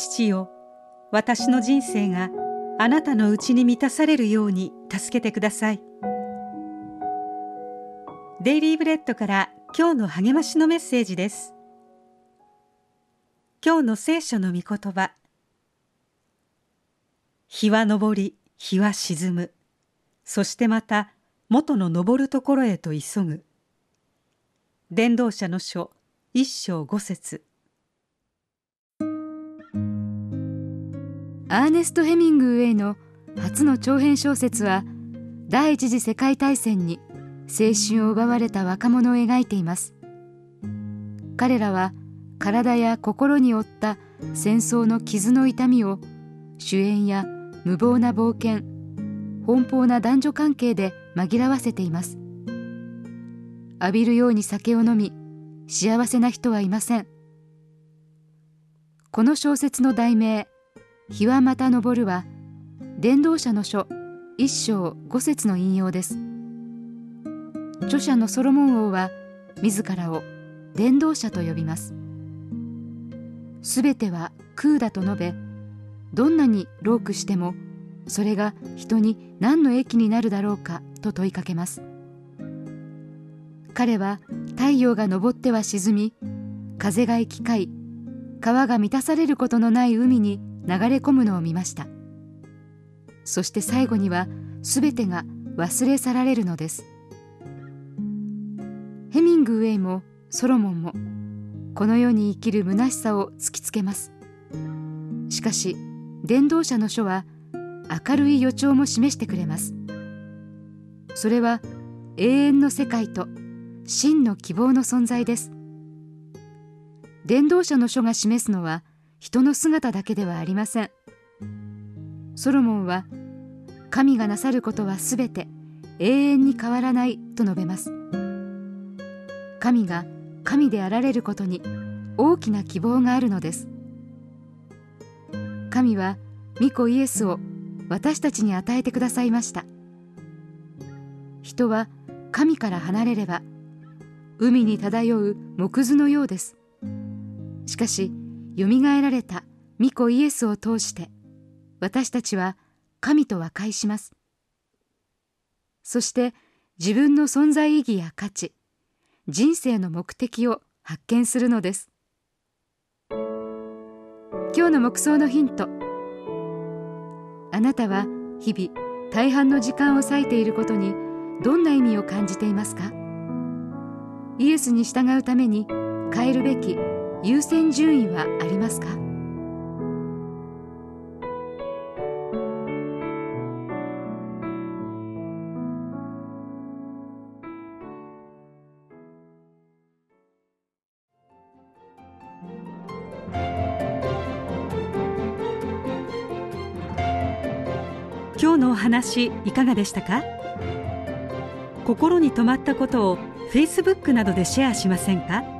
父よ。私の人生があなたのうちに満たされるように助けてください。デイリーブレッドから今日の励ましのメッセージです。今日の聖書の御言葉。日は昇り日は沈む。そしてまた元の昇るところへと急ぐ。伝道者の書一章五節。アーネスト・ヘミングウェイの初の長編小説は第一次世界大戦に青春を奪われた若者を描いています。彼らは体や心に負った戦争の傷の痛みを主演や無謀な冒険奔放な男女関係で紛らわせています。浴びるように酒を飲み幸せな人はいません。この小説の題名「日はまた昇る」は伝道者の書一章五節の引用です。著者のソロモン王は自らを伝道者と呼びます。すべては空だと述べどんなにロークしてもそれが人に何の益になるだろうかと問いかけます。彼は太陽が昇っては沈み風が行き交い川が満たされることのない海に流れ込むのを見ました。そして最後には全てが忘れ去られるのです。ヘミングウェイもソロモンもこの世に生きる虚しさを突きつけます。しかし伝道者の書は明るい予兆も示してくれます。それは永遠の世界と真の希望の存在です。伝道者の書が示すのは人の姿だけではありません。ソロモンは神がなさることはすべて永遠に変わらないと述べます。神が神であられることに大きな希望があるのです。神は御子イエスを私たちに与えてくださいました。人は神から離れれば海に漂う木図のようです。しかしよみがえられた。御子イエスを通して。私たちは神と和解します。そして自分の存在意義や価値人生の目的を発見するのです。今日の目想のヒント。あなたは日々大半の時間を割いていることにどんな意味を感じていますか？イエスに従うために変えるべき優先順位はありますか？今日のお話いかがでしたか？心に留まったことを Facebook などでシェアしませんか？